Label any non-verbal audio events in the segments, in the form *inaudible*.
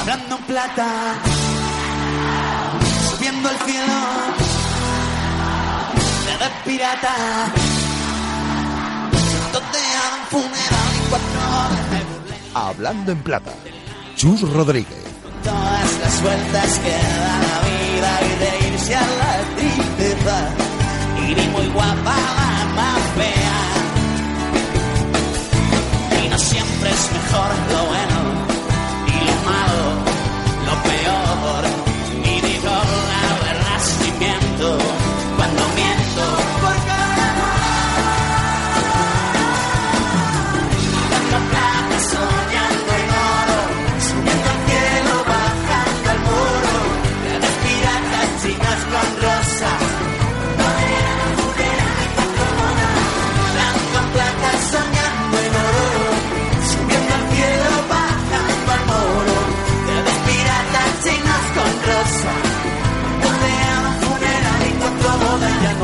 Hablando en plata, subiendo al cielo, de pirata, tontean funeral y cuatro horas Hablando en Plata. Chus Rodríguez. todas las vueltas que da la vida y de irse a la tristeza. Y ni muy guapa la más fea. Y no siempre es mejor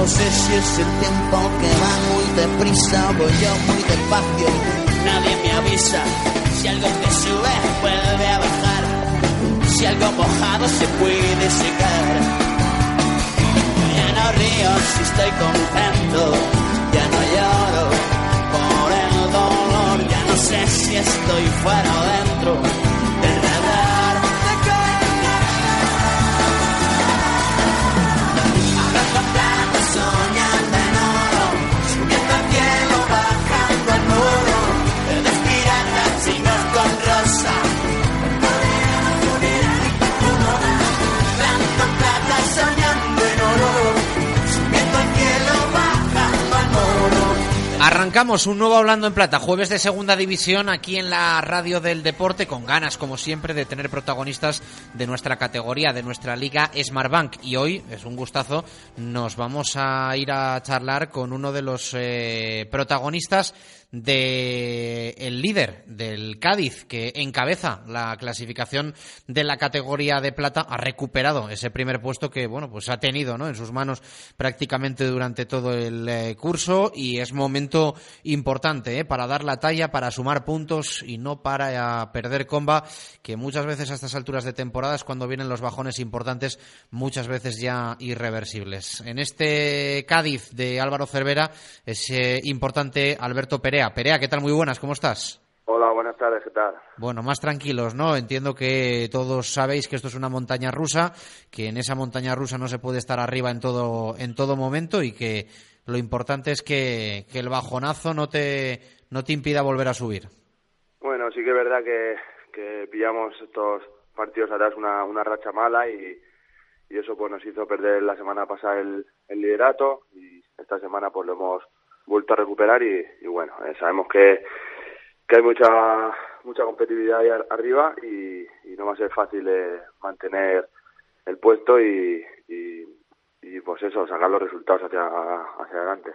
sé si es el tiempo que va muy deprisa, voy yo muy despacio, nadie me avisa. Si algo te sube, vuelve a bajar. Si algo mojado se puede secar. Ya no río si estoy contento, ya no lloro por el dolor, ya no sé si estoy fuera o Arrancamos un nuevo Hablando en Plata, jueves de segunda división aquí en la radio del deporte, con ganas, como siempre, de tener protagonistas de nuestra categoría, de nuestra liga Smartbank. Y hoy, es un gustazo, nos vamos a ir a charlar con uno de los eh, protagonistas de líder del Cádiz que encabeza la clasificación de la categoría de plata ha recuperado ese primer puesto que bueno pues ha tenido ¿no? en sus manos prácticamente durante todo el eh, curso y es momento importante ¿eh? para dar la talla para sumar puntos y no para eh, perder comba que muchas veces a estas alturas de temporadas cuando vienen los bajones importantes muchas veces ya irreversibles en este Cádiz de Álvaro Cervera es importante Alberto Perea Perea, ¿qué tal? Muy buenas, ¿cómo estás? Hola, buenas tardes, ¿qué tal? Bueno, más tranquilos, ¿no? Entiendo que todos sabéis que esto es una montaña rusa, que en esa montaña rusa no se puede estar arriba en todo, en todo momento y que lo importante es que, que el bajonazo no te, no te impida volver a subir. Bueno, sí que es verdad que, que pillamos estos partidos atrás una, una racha mala y, y eso pues nos hizo perder la semana pasada el, el liderato y esta semana pues lo hemos vuelto a recuperar y, y bueno, eh, sabemos que, que hay mucha mucha competitividad ahí ar- arriba y, y no va a ser fácil eh, mantener el puesto y, y, y, pues eso, sacar los resultados hacia, hacia adelante.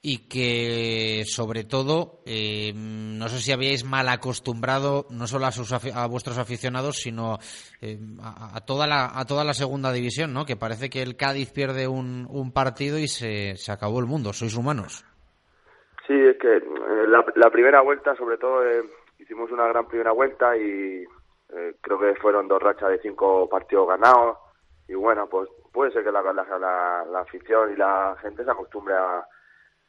Y que, sobre todo, eh, no sé si habíais mal acostumbrado no solo a, sus a vuestros aficionados, sino eh, a, a toda la, a toda la segunda división, ¿no? Que parece que el Cádiz pierde un, un partido y se, se acabó el mundo. Sois humanos. Sí, es que eh, la, la primera vuelta, sobre todo, eh, hicimos una gran primera vuelta y creo que fueron dos rachas de cinco partidos ganados. Y bueno, pues puede ser que la, la, la- la afición y la gente se acostumbre a,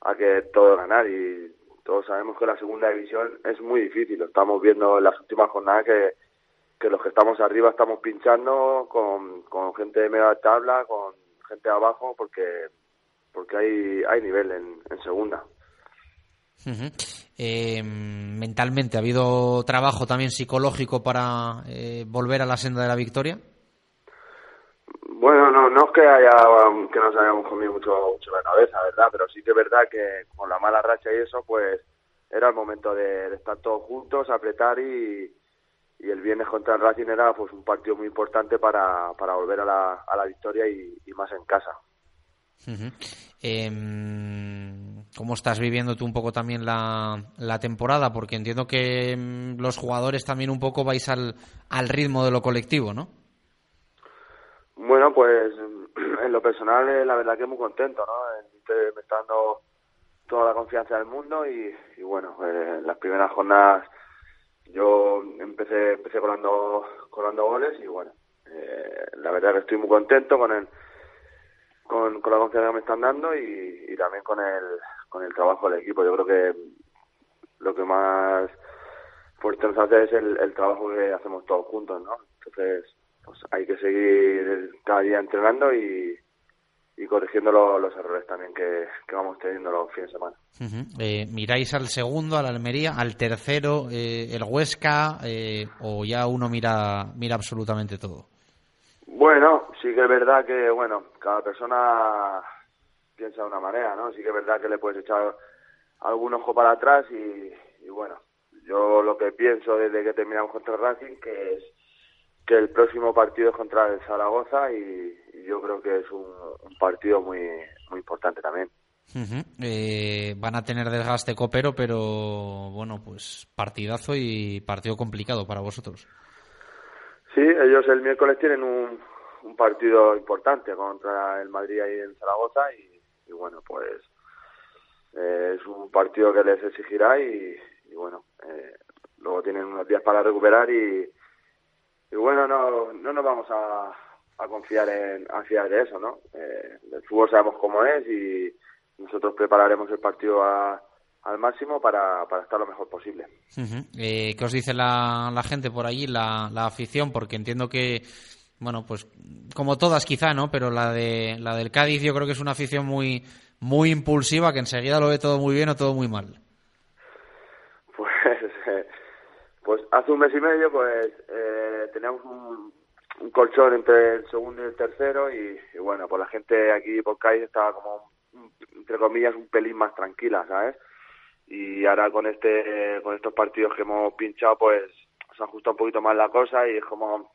a que todo ganar. Y todos sabemos que la segunda división es muy difícil. Estamos viendo en las últimas jornadas que, que los que estamos arriba estamos pinchando con, con gente de media tabla, con gente abajo, porque porque hay, hay nivel en, en segunda. Eh, mentalmente, ¿ha habido trabajo también psicológico para eh, volver a la senda de la victoria? Bueno, no, no es que haya que nos hayamos comido mucho, la cabeza, ¿verdad? Pero sí que es verdad que con la mala racha y eso, pues era el momento de, estar todos juntos, apretar y, y el viernes contra el Racing era pues un partido muy importante para, para volver a la, a la victoria y, más en casa. Em, ¿Cómo estás viviendo tú un poco también la, la temporada? Porque entiendo que em, los jugadores también un poco vais al, al ritmo de lo colectivo, ¿no? Bueno, pues *clears throat* en lo personal eh, la verdad que muy contento, ¿no? Me está dando toda la confianza del mundo y, bueno, eh, las primeras jornadas yo empecé empecé colando, colando goles y bueno, eh, la verdad que estoy muy contento con el con, con la confianza que me están dando y, también con el con el trabajo del equipo. Yo creo que lo que más fuerte nos hace es el trabajo que hacemos todos juntos, ¿no? Entonces, pues hay que seguir cada día entrenando y, y corrigiendo lo- los errores también que, que vamos teniendo los fines de semana. Eh, ¿Miráis al segundo, al Almería, al tercero, eh, el Huesca, eh, o ya uno mira, mira absolutamente todo? Bueno, sí que es verdad que, bueno, cada persona piensa de una manera, ¿no? Sí que es verdad que le puedes echar algún ojo para atrás y, y bueno, yo lo que pienso desde que terminamos contra el Racing que es que el próximo partido es contra el Zaragoza y, y yo creo que es un, un partido muy muy importante también. Eh, van a tener desgaste copero, pero bueno, pues partidazo y partido complicado para vosotros. Sí, ellos el miércoles tienen un, un partido importante contra el Madrid ahí en Zaragoza y, y bueno, pues eh, es un partido que les exigirá y, y bueno, eh, luego tienen unos días para recuperar y, y bueno, no, no nos vamos a, a confiar en a fiar de eso, ¿no? Eh, el fútbol sabemos cómo es y nosotros prepararemos el partido a- al máximo para, para estar lo mejor posible. Eh, ¿Qué os dice la, la gente por allí, la, la afición? Porque entiendo que, bueno, pues como todas quizá, ¿no? Pero la de la del Cádiz yo creo que es una afición muy muy impulsiva que enseguida lo ve todo muy bien o todo muy mal. *laughs* Pues, eh, pues hace un mes y medio, pues eh, teníamos un, colchón entre el segundo y el tercero y, bueno, pues la gente aquí por Cádiz estaba como, entre comillas, un pelín más tranquila, ¿sabes? Y ahora con este, con estos partidos que hemos pinchado, pues se ajusta un poquito más la cosa y es como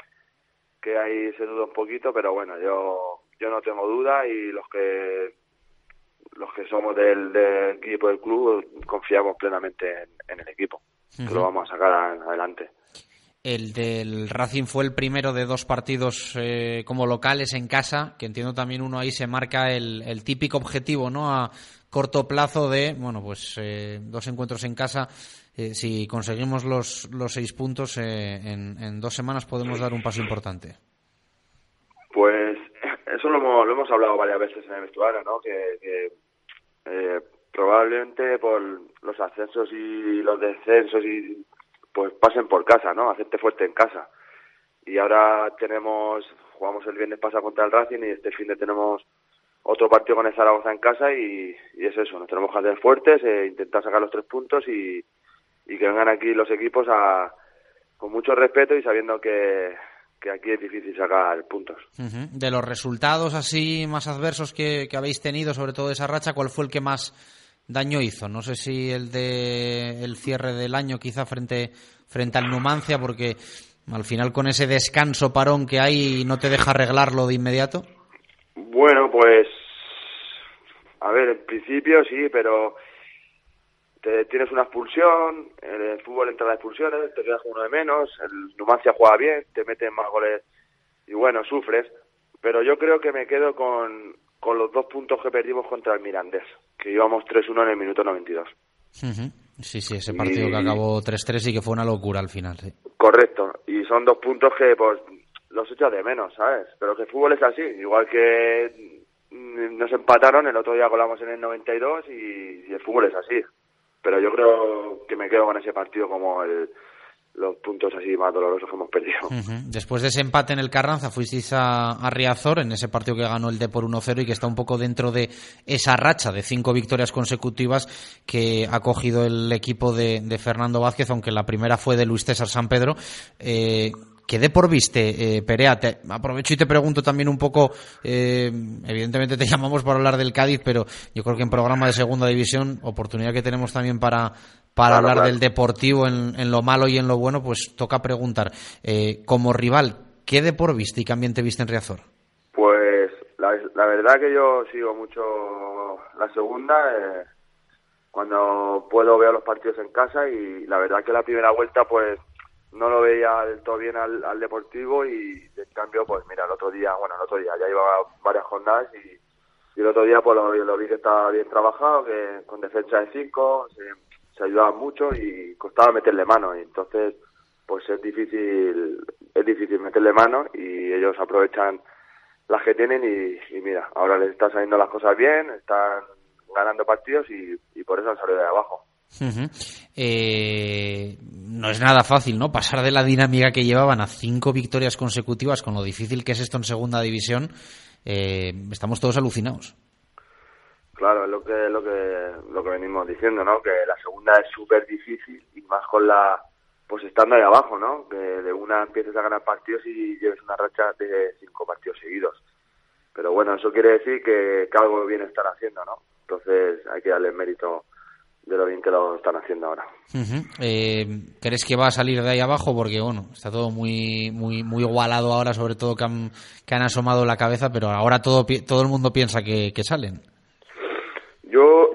que ahí se duda un poquito, pero bueno, yo yo no tengo duda y los que los que somos del, del equipo del club confiamos plenamente en, en el equipo, que lo vamos a sacar adelante. El del Racing fue el primero de dos partidos eh, como locales en casa, que entiendo también uno ahí se marca el, el típico objetivo, ¿no? A corto plazo de, bueno, pues eh, dos encuentros en casa. Eh, si conseguimos los, los seis puntos, en, en dos semanas podemos dar un paso importante. Pues *laughs* eso lo hemos, lo hemos hablado varias veces en el vestuario, ¿no? Que, que, probablemente por los ascensos y los descensos y pues pasen por casa, ¿no? Hacerte fuerte en casa. Y ahora tenemos, jugamos el viernes pasado contra el Racing y este fin de tenemos otro partido con el Zaragoza en casa y, y es eso, nos tenemos que hacer fuertes, eh, intentar sacar los tres puntos y, y que vengan aquí los equipos a, con mucho respeto y sabiendo que, que aquí es difícil sacar puntos. De los resultados así más adversos que, que habéis tenido, sobre todo esa racha, ¿cuál fue el que más daño hizo? No sé si el de el cierre del año quizá frente, frente al Numancia, porque al final con ese descanso parón que hay no te deja arreglarlo de inmediato. Bueno, pues a ver, en principio sí, pero te, tienes una expulsión, en el fútbol entra las expulsiones, te quedas con uno de menos, el Numancia juega bien, te meten más goles y bueno, sufres, pero yo creo que me quedo con, con los dos puntos que perdimos contra el Mirandés, que íbamos 3-1 en el minuto 92. Ujú. Sí, sí, ese partido Y- que acabó 3-3 y que fue una locura al final. sí. Correcto, y son dos puntos que pues los echas de menos, ¿sabes? Pero que el fútbol es así, igual que mm, nos empataron, el otro día colamos en el 92 y, y el fútbol es así. Pero yo creo que me quedo con ese partido como el, los puntos así más dolorosos que hemos perdido. Después de ese empate en el Carranza fuisteis a, Riazor en ese partido que ganó el D por 1-0 y que está un poco dentro de esa racha de cinco victorias consecutivas que ha cogido el equipo de, Fernando Vázquez, aunque la primera fue de Luis César San Pedro. Eh, ¿Qué de por viste, eh, Perea? Te- aprovecho y te pregunto también un poco, eh, evidentemente te *laughs* llamamos para hablar del Cádiz, pero yo creo que en programa de segunda división, oportunidad que tenemos también para, para Claro, hablar claro. del deportivo en, en lo malo y en lo bueno, pues toca preguntar, eh, como rival, ¿qué Depor viste y qué ambiente viste en Riazor? Pues la, la verdad que yo sigo mucho la segunda. eh, cuando puedo veo los partidos en casa y la verdad que la primera vuelta pues no lo veía del todo bien al, al Deportivo y en cambio pues mira el otro día, bueno el otro día ya llevaba varias jornadas y, y el otro día pues lo, lo vi que estaba bien trabajado, que con defensa de cinco se, ayudaban mucho y costaba meterle mano y entonces pues es difícil es difícil meterle mano y ellos aprovechan las que tienen y, mira, ahora les están saliendo las cosas bien, están ganando partidos y, por eso han salido de abajo. Eh, no es nada fácil, ¿no? Pasar de la dinámica que llevaban a cinco victorias consecutivas con lo difícil que es esto en segunda división, eh, estamos todos alucinados. Claro, es lo que, lo que, lo que venimos diciendo, ¿no? Que la segunda es súper difícil y más con la, pues estando ahí abajo, ¿no? Que de una empieces a ganar partidos y lleves una racha de cinco partidos seguidos. Pero bueno, eso quiere decir que, que algo bien están haciendo, ¿no? Entonces hay que darle mérito de lo bien que lo están haciendo ahora. Eh, ¿Crees que va a salir de ahí abajo? Porque bueno, está todo muy muy muy igualado ahora, sobre todo que han, que han asomado la cabeza, pero ahora todo todo el mundo piensa que salen.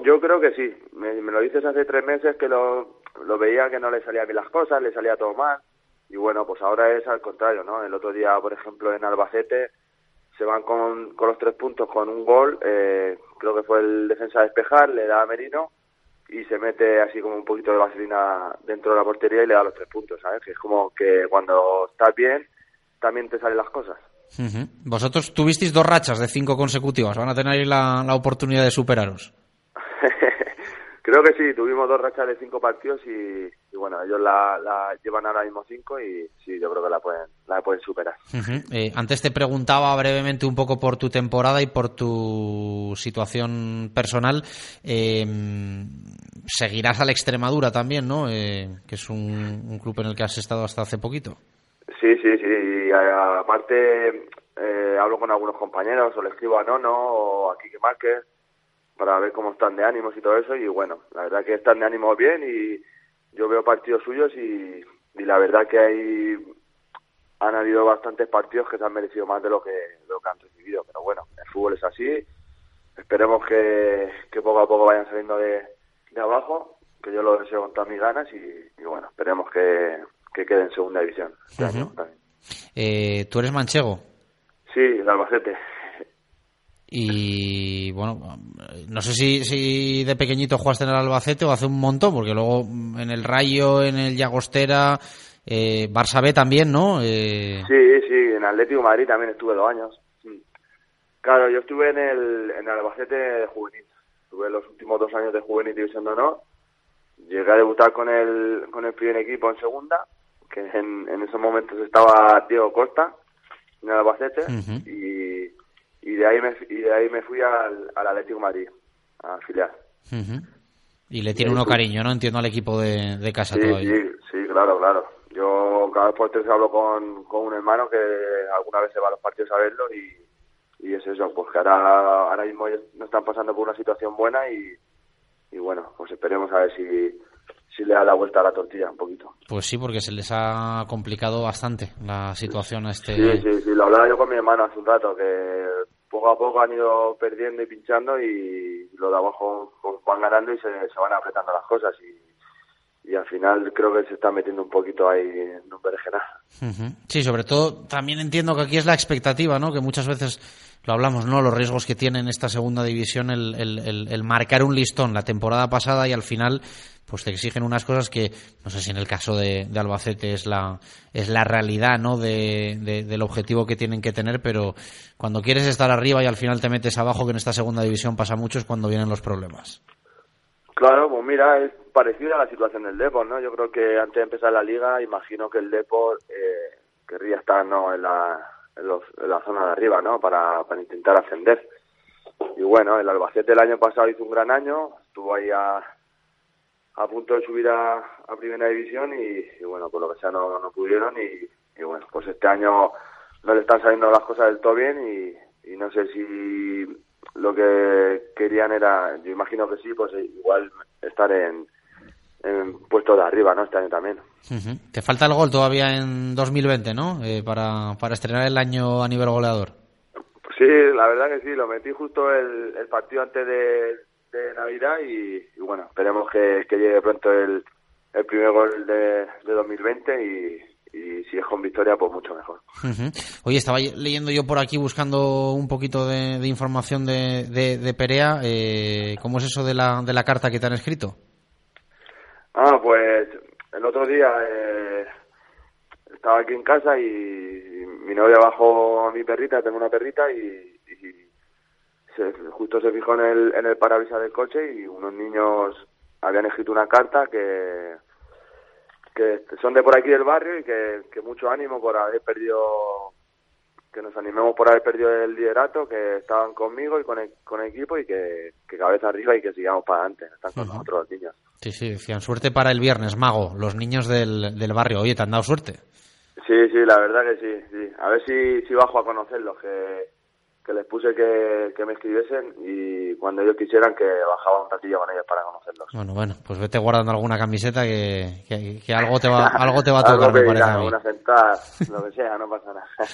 Yo, creo que sí. Me, lo dices hace tres meses que lo, veía que no le salían bien las cosas, le salía todo mal. Y bueno, pues ahora es al contrario, ¿no? El otro día, por ejemplo, en Albacete se van con, los tres puntos con un gol. eh, creo que fue el defensa a despejar, le da a Merino y se mete así como un poquito de vaselina dentro de la portería y le da los tres puntos, ¿sabes? Que es como que cuando estás bien también te salen las cosas. Vosotros tuvisteis dos rachas de cinco consecutivas, van a tener ahí la, la oportunidad de superaros. Creo que sí, tuvimos dos rachas de cinco partidos y, y bueno, ellos la, la llevan ahora mismo cinco y sí, yo creo que la pueden, la pueden superar. Eh, antes te preguntaba brevemente un poco por tu temporada y por tu situación personal. Eh, seguirás al Extremadura también, ¿no? Eh, que es un, un club en el que has estado hasta hace poquito. Sí, sí, sí, y a- aparte eh, hablo con algunos compañeros o le escribo a Nono o a Quique Márquez para ver cómo están de ánimos y todo eso y bueno, la verdad que están de ánimos bien y yo veo partidos suyos y, y la verdad que hay han habido bastantes partidos que se han merecido más de lo que, de lo que han recibido, pero bueno, el fútbol es así, esperemos que, que poco a poco vayan saliendo de, de abajo, que yo lo deseo con todas mis ganas y, y bueno, esperemos que, que quede en segunda división. este. Eh, Tú eres manchego Sí, el Albacete. Y, bueno, no sé si, si de pequeñito jugaste en el Albacete o hace un montón, porque luego mm, en el Rayo, en el Llagostera, eh, Barça B también, ¿no? Eh, Sí, sí, en Atlético Madrid también estuve dos años. Mm. Claro, yo estuve en el, en el Albacete de juvenil. Estuve los últimos dos años de juvenil división de honor. Llegué a debutar con el, con el primer equipo en segunda, que en, en esos momentos estaba Diego Costa, en el Albacete, y, y de ahí me, y de ahí me fui al, al Atlético de Madrid, a filial. Y le tiene uno cariño, ¿no? Entiendo al equipo de, de casa Sí, todavía. sí, sí, claro, claro. Yo cada vez por tres hablo con, con un hermano que alguna vez se va a los partidos a verlo y, y es eso, pues que ahora, ahora mismo no están pasando por una situación buena y, y bueno, pues esperemos a ver si, si le da la vuelta a la tortilla un poquito. Pues sí, porque se les ha complicado bastante la situación a este. Sí, sí, sí, lo hablaba yo con mi hermano hace un rato, que poco a poco han ido perdiendo y pinchando y los de abajo van ganando y se, se van apretando las cosas y, y al final creo que se está metiendo un poquito ahí en un. Sí, sobre todo también entiendo que aquí es la expectativa, ¿no? Que muchas veces lo hablamos, ¿no? Los riesgos que tiene en esta segunda división el, el- el- el marcar un listón la temporada pasada y al final pues te exigen unas cosas que no sé si en el caso de, de Albacete es la es la realidad no de, de- del objetivo que tienen que tener pero cuando quieres estar arriba y al final te metes abajo que en esta segunda división pasa mucho es cuando vienen los problemas Claro, pues mira, es parecida a la situación del Depor, ¿no? Yo creo que antes de empezar la liga, imagino que el Depor eh, querría estar ¿no? en, la, en, la zona de arriba, ¿no? Para, para intentar ascender. Y bueno, el Albacete el año pasado hizo un gran año, estuvo ahí a, a punto de subir a, a primera división y, y bueno, por lo que sea no, no pudieron y, y bueno, pues este año no le están saliendo las cosas del todo bien y, y no sé si lo que querían era, yo imagino que sí, pues igual estar en, en puestos de arriba, ¿no? Este año también. Ujú. Te falta el gol todavía en 2020, ¿no? Eh, para, para estrenar el año a nivel goleador. Sí, la verdad que sí, lo metí justo el, el partido antes de, de Navidad y, y bueno, esperemos que, que llegue pronto el, el primer gol de, de 2020 y, y si es con victoria, pues mucho mejor. Ujú. Oye, estaba leyendo yo por aquí buscando un poquito de, de información de, de, de Perea. Eh, ¿Cómo es eso de la, de la carta que te han escrito? Ah, pues el otro día eh, estaba aquí en casa y, y mi novia bajó a mi perrita, tengo una perrita y, y se- justo se fijó en el, en el parabrisas del coche y unos niños habían escrito una carta que, que son de por aquí del barrio y que, que mucho ánimo por haber perdido, que nos animemos por haber perdido el liderato, que estaban conmigo y con el, con el equipo y que, que cabeza arriba y que sigamos para adelante, están con nosotros los niños. Sí, sí, decían suerte para el viernes, mago. Los niños del, del barrio. Oye, ¿te han dado suerte? Sí, sí, la verdad que sí, sí. A ver si, si bajo a conocerlos, que, que les puse que, que me escribiesen y cuando ellos quisieran que bajaba un ratillo con ellos para conocerlos. Bueno, bueno, pues vete guardando alguna camiseta que, que, que algo, te va, *laughs* algo te va a tocar, Algo me parece a mí. una sentada, lo que sea, no pasa nada. *laughs*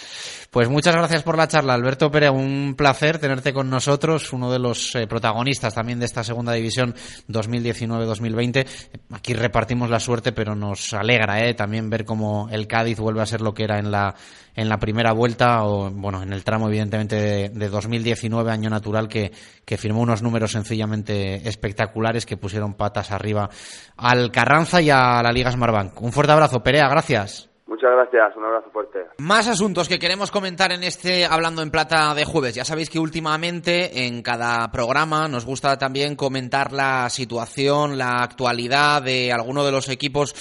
Pues muchas gracias por la charla, Alberto Perea. Un placer tenerte con nosotros, uno de los eh, protagonistas también de esta segunda división 2019-2020. Aquí repartimos la suerte, pero nos alegra eh, también ver cómo el Cádiz vuelve a ser lo que era en la, en la primera vuelta, o bueno, en el tramo evidentemente de, de 2019, año natural, que, que firmó unos números sencillamente espectaculares que pusieron patas arriba al Carranza y a la Liga Smartbank. Un fuerte abrazo, Perea, gracias. Muchas gracias, un abrazo fuerte. Más asuntos que queremos comentar en este Hablando en Plata de jueves. Ya sabéis que últimamente en cada programa nos gusta también comentar la situación, la actualidad de alguno de los equipos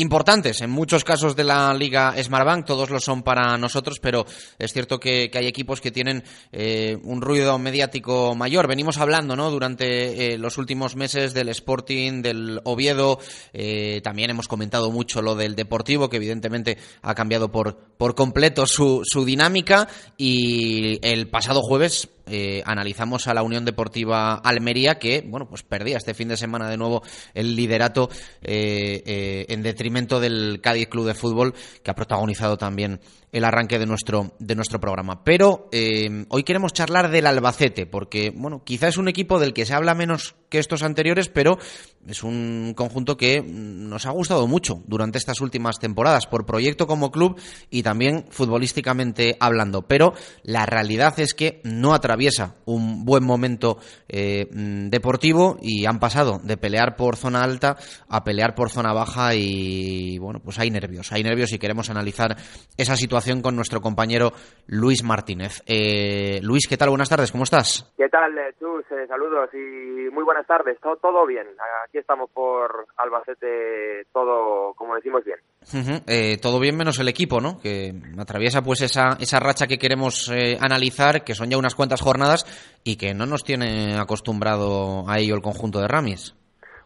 importantes en muchos casos de la Liga Smartbank, todos lo son para nosotros, pero es cierto que, hay equipos que tienen eh, un ruido mediático mayor. Venimos hablando ¿no? durante eh, los últimos meses del Sporting, del Oviedo, eh, también hemos comentado mucho lo del Deportivo, que evidentemente ha cambiado por, por completo su, su dinámica y el pasado jueves eh, analizamos a la Unión Deportiva Almería que bueno pues perdía este fin de semana de nuevo el liderato eh, eh, en detrimento del Cádiz Club de Fútbol que ha protagonizado también el arranque de nuestro de nuestro programa. Pero eh, hoy queremos charlar del Albacete porque bueno quizá es un equipo del que se habla menos que estos anteriores pero es un conjunto que mm, nos ha gustado mucho durante estas últimas temporadas por proyecto como club y también futbolísticamente hablando. Pero la realidad es que no atraviesa un buen momento eh, mm, deportivo y han pasado de pelear por zona alta a pelear por zona baja y bueno pues hay nervios hay nervios y queremos analizar esa situación con nuestro compañero Luis Martínez Eh, Luis qué tal buenas tardes cómo estás ¿Qué tal, eh, Chus? Eh, saludos y muy buenas tardes. Todo, todo bien. Aquí estamos por Albacete, todo, como decimos, bien. Ujú, eh, todo bien menos el equipo, ¿no? Que atraviesa pues esa, esa racha que queremos eh, analizar, que son ya unas cuantas jornadas y que no nos tiene acostumbrado a ello el conjunto de Ramis.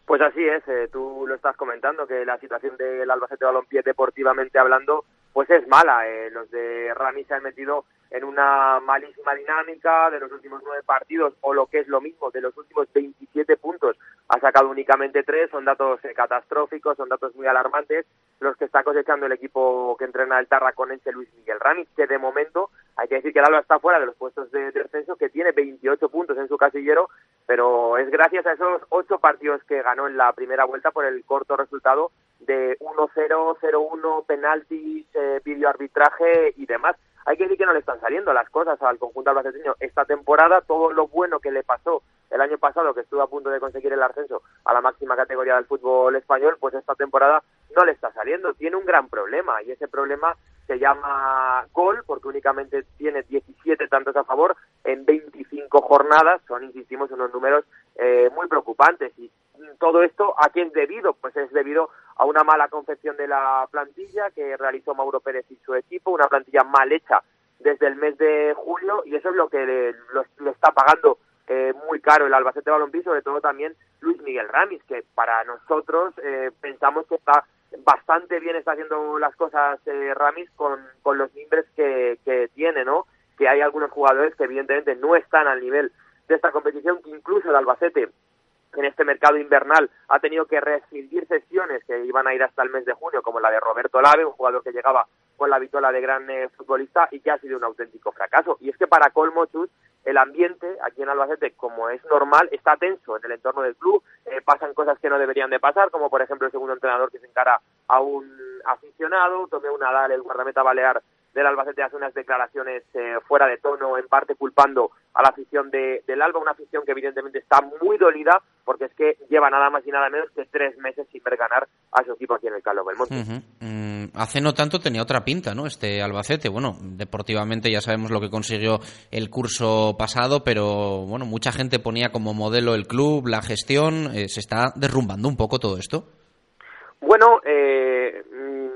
Pues así es, eh, tú lo estás comentando, que la situación del Albacete Balompié deportivamente hablando, pues es mala. Eh, los de Rami se han metido en una malísima dinámica de los últimos nueve partidos, o lo que es lo mismo, de los últimos 27 puntos, ha sacado únicamente tres, son datos eh, catastróficos, son datos muy alarmantes, los que está cosechando el equipo que entrena el Tarraconense Luis Miguel Ramis, que de momento hay que decir que el Alba está fuera de los puestos de descenso, que tiene 28 puntos en su casillero, pero es gracias a esos ocho partidos que ganó en la primera vuelta por el corto resultado de 1-0, 0-1, penaltis, eh, videoarbitraje y demás. Hay que decir que no le están saliendo las cosas al conjunto albaceteño esta temporada. Todo lo bueno que le pasó el año pasado, que estuvo a punto de conseguir el ascenso a la máxima categoría del fútbol español, pues esta temporada no le está saliendo. Tiene un gran problema y ese problema se llama gol, porque únicamente tiene 17 tantos a favor en 25 jornadas. Son, insistimos, unos números eh, muy preocupantes. Y todo esto, ¿a quién es debido? Pues es debido a una mala confección de la plantilla que realizó Mauro Pérez y su equipo, una plantilla mal hecha desde el mes de julio y eso es lo que le, lo- le está pagando eh, muy caro el Albacete Balompié, sobre todo también Luis Miguel Ramis, que para nosotros eh, pensamos que está bastante bien está haciendo las cosas eh, Ramis con, con los mimbres que, que tiene, ¿no? Que hay algunos jugadores que evidentemente no están al nivel de esta competición, incluso el Albacete en este mercado invernal ha tenido que rescindir sesiones que iban a ir hasta el mes de junio, como la de Roberto Lave, un jugador que llegaba con la vitola de gran eh, futbolista y que ha sido un auténtico fracaso. Y es que para colmo, Chus, el ambiente aquí en Albacete, como es normal, está tenso en el entorno del club, eh, pasan cosas que no deberían de pasar, como por ejemplo el segundo entrenador que se encara a un aficionado, tomé una Nadal, el guardameta balear del Albacete hace unas declaraciones eh, fuera de tono, en parte culpando a la afición de, del Alba, una afición que evidentemente está muy dolida porque es que lleva nada más y nada menos que tres meses sin ver ganar a su equipo aquí en el Carlos Belmonte. Mm, hace no tanto tenía otra pinta, ¿no? Este Albacete, bueno, deportivamente ya sabemos lo que consiguió el curso pasado, pero bueno, mucha gente ponía como modelo el club, la gestión, eh, se está derrumbando un poco todo esto. Bueno, eh,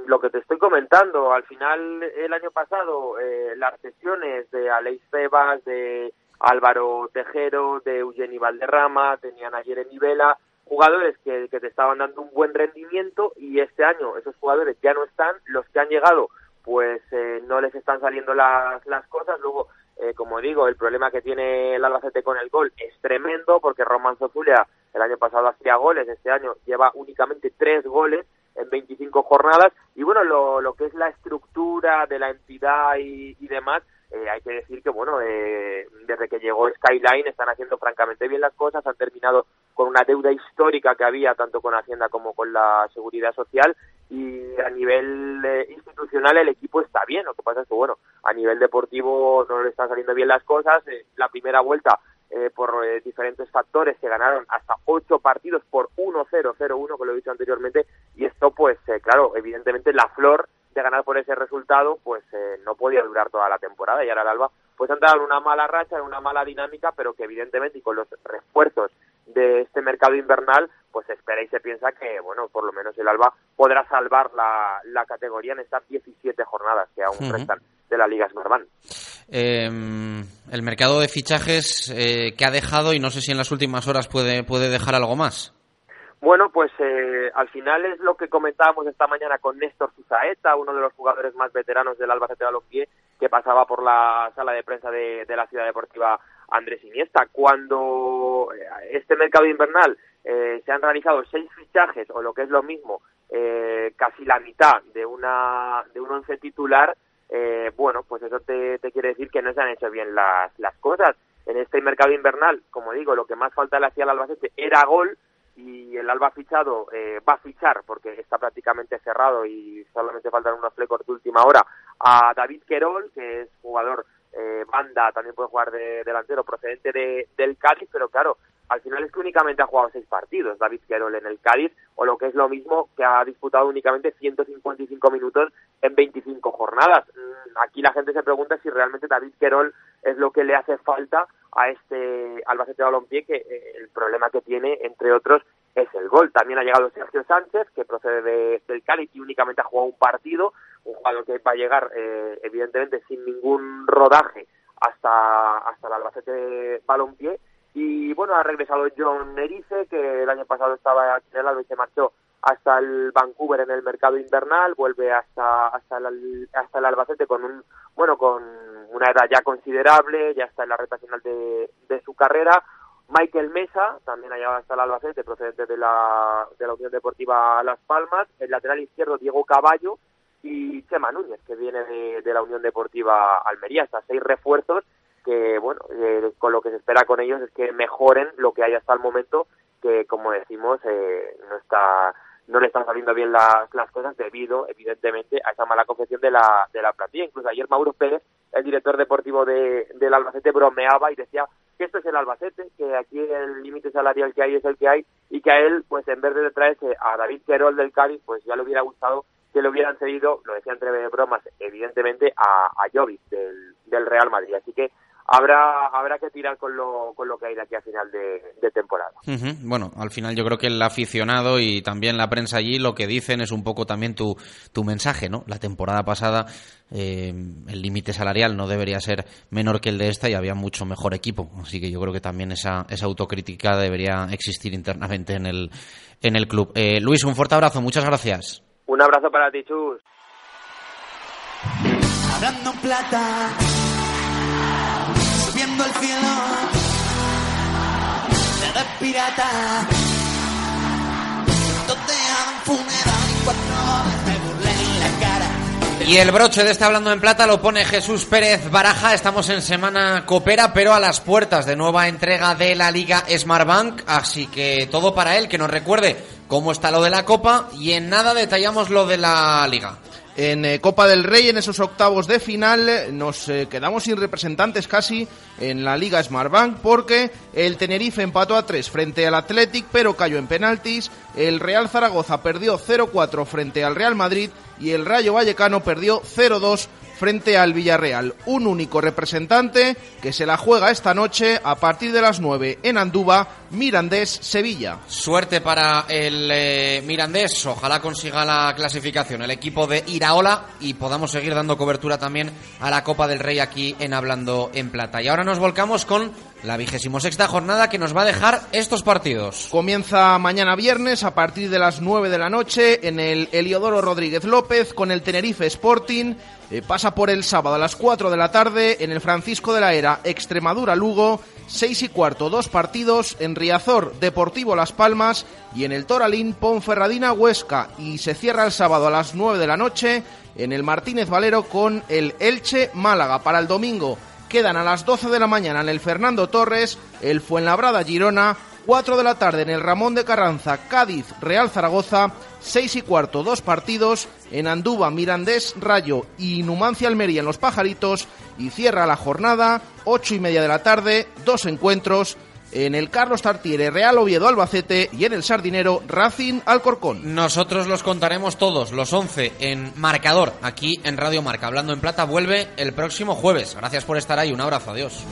lo que te estoy comentando, al final el año pasado eh, las sesiones de Aleix Febas, de Álvaro Tejero, de Eugeni Valderrama, tenían a Jeremy Vela, jugadores que, que te estaban dando un buen rendimiento y este año esos jugadores ya no están, los que han llegado pues eh, no les están saliendo las, las cosas, luego eh, como digo, el problema que tiene el Albacete con el gol es tremendo porque Román Zozulia el año pasado hacía goles, este año lleva únicamente tres goles en 25 jornadas. Y bueno, lo, lo que es la estructura de la entidad y, y demás, eh, hay que decir que bueno, eh, desde que llegó Skyline están haciendo francamente bien las cosas, han terminado con una deuda histórica que había tanto con Hacienda como con la Seguridad Social. Y a nivel eh, institucional el equipo está bien, lo que pasa es que bueno, a nivel deportivo no le están saliendo bien las cosas, eh, la primera vuelta eh, por eh, diferentes factores que ganaron hasta ocho partidos por 1-0, 0-1, que lo he dicho anteriormente, y esto pues eh, claro, evidentemente la flor de ganar por ese resultado pues eh, no podía durar toda la temporada y ahora el Alba pues han dado una mala racha, en una mala dinámica, pero que evidentemente y con los refuerzos de este mercado invernal, pues espera y se piensa que, bueno, por lo menos el Alba podrá salvar la, la categoría en estas 17 jornadas que aún Ujú. restan de la Liga Smartbank. Eh, el mercado de fichajes eh, que ha dejado y no sé si en las últimas horas puede, puede dejar algo más. Bueno, pues eh, al final es lo que comentábamos esta mañana con Néstor Susaeta, uno de los jugadores más veteranos del Albacete Balompié, que pasaba por la sala de prensa de, de la Ciudad Deportiva Andrés Iniesta. Cuando eh, este mercado invernal eh, se han realizado seis fichajes, o lo que es lo mismo, eh, casi la mitad de una de un once titular, eh, bueno, pues eso te, te quiere decir que no se han hecho bien las, las cosas. En este mercado invernal, como digo, lo que más falta le hacía al Albacete era gol, y el Alba ha fichado, eh, va a fichar porque está prácticamente cerrado y solamente faltan unos flecos de última hora a David Querol, que es jugador eh, banda, también puede jugar de delantero procedente de, del Cádiz, pero claro, al final es que únicamente ha jugado seis partidos David Querol en el Cádiz, o lo que es lo mismo que ha disputado únicamente 155 minutos en 25 jornadas. Mm, Aquí la gente se pregunta si realmente David Querol es lo que le hace falta a este Albacete Balompié, que eh, el problema que tiene, entre otros, es el gol. También ha llegado Sergio Sánchez, que procede de- del Cádiz y únicamente ha jugado un partido, un jugador que va a llegar, eh, evidentemente, sin ningún rodaje hasta, hasta el Albacete Balompié. Y bueno, ha regresado John Erice, que el año pasado estaba en el Alba y se marchó hasta el Vancouver en el mercado invernal, vuelve hasta hasta el, hasta el Albacete con un bueno con una edad ya considerable, ya está en la recta final de, de su carrera. Michael Mesa también ha llegado hasta el Albacete, procedente de la, de la Unión Deportiva Las Palmas. El lateral izquierdo, Diego Caballo. Y Chema Núñez, que viene de, la Unión Deportiva Almería. Hasta seis refuerzos que, bueno, eh, con lo que se espera con ellos es que mejoren lo que hay hasta el momento, que, como decimos, eh, no está no le están saliendo bien las, las cosas debido, evidentemente, a esa mala confección de la, de la plantilla. Incluso ayer Mauro Pérez, el director deportivo de, del Albacete, bromeaba y decía que esto es el Albacete, que aquí el límite salarial que hay es el que hay y que a él, pues en vez de traerse a David Querol del Cádiz, pues ya le hubiera gustado que le hubieran cedido, lo decía entre bromas, evidentemente, a, a Jovic del, del Real Madrid. Así que habrá habrá que tirar con lo, con lo que hay de aquí a final de, de temporada. Bueno, al final yo creo que el aficionado y también la prensa allí lo que dicen es un poco también tu, tu mensaje, ¿no? La temporada pasada eh, el límite salarial no debería ser menor que el de esta y había mucho mejor equipo. Así que yo creo que también esa, esa autocrítica debería existir internamente en el, en el club. Eh, Luis, un fuerte abrazo, muchas gracias. Un abrazo para ti, Chus. Hablando en plata, Y el broche de este Hablando en Plata lo pone Jesús Pérez Baraja. Estamos en semana copera, pero a las puertas de nueva entrega de la Liga Smartbank. Así que todo para él, que nos recuerde cómo está lo de la Copa y en nada detallamos lo de la Liga. En eh, Copa del Rey, en esos octavos de final, nos eh, quedamos sin representantes casi en la Liga Smartbank porque el Tenerife empató a 3 frente al Athletic, pero cayó en penaltis. El Real Zaragoza perdió 0-4 frente al Real Madrid y el Rayo Vallecano perdió 0-2 frente al Villarreal. Un único representante que se la juega esta noche a partir de las 9 en Andúba, Mirandés, Sevilla. Suerte para el eh, Mirandés, ojalá consiga la clasificación el equipo de Iraola y podamos seguir dando cobertura también a la Copa del Rey aquí en Hablando en Plata. Y ahora nos volcamos con la vigésimo sexta jornada que nos va a dejar estos partidos. Comienza mañana viernes a partir de las 9 de la noche en el Eliodoro Rodríguez López con el Tenerife Sporting. Eh, pasa por el sábado a las 4 de la tarde en el Francisco de la Era Extremadura Lugo. 6 y cuarto, dos partidos en Riazor Deportivo Las Palmas y en el Toralín Ponferradina Huesca. Y se cierra el sábado a las 9 de la noche en el Martínez Valero con el Elche Málaga. Para el domingo quedan a las 12 de la mañana en el Fernando Torres, el Fuenlabrada Girona, 4 de la tarde en el Ramón de Carranza, Cádiz, Real Zaragoza, 6 y cuarto, dos partidos en Andúba, Mirandés, Rayo y Numancia Almería en Los Pajaritos y cierra la jornada, 8 y media de la tarde, dos encuentros en el Carlos Tartiere, Real Oviedo Albacete y en el Sardinero Racing Alcorcón. Nosotros los contaremos todos, los 11 en marcador, aquí en Radio Marca. Hablando en Plata vuelve el próximo jueves. Gracias por estar ahí, un abrazo, adiós.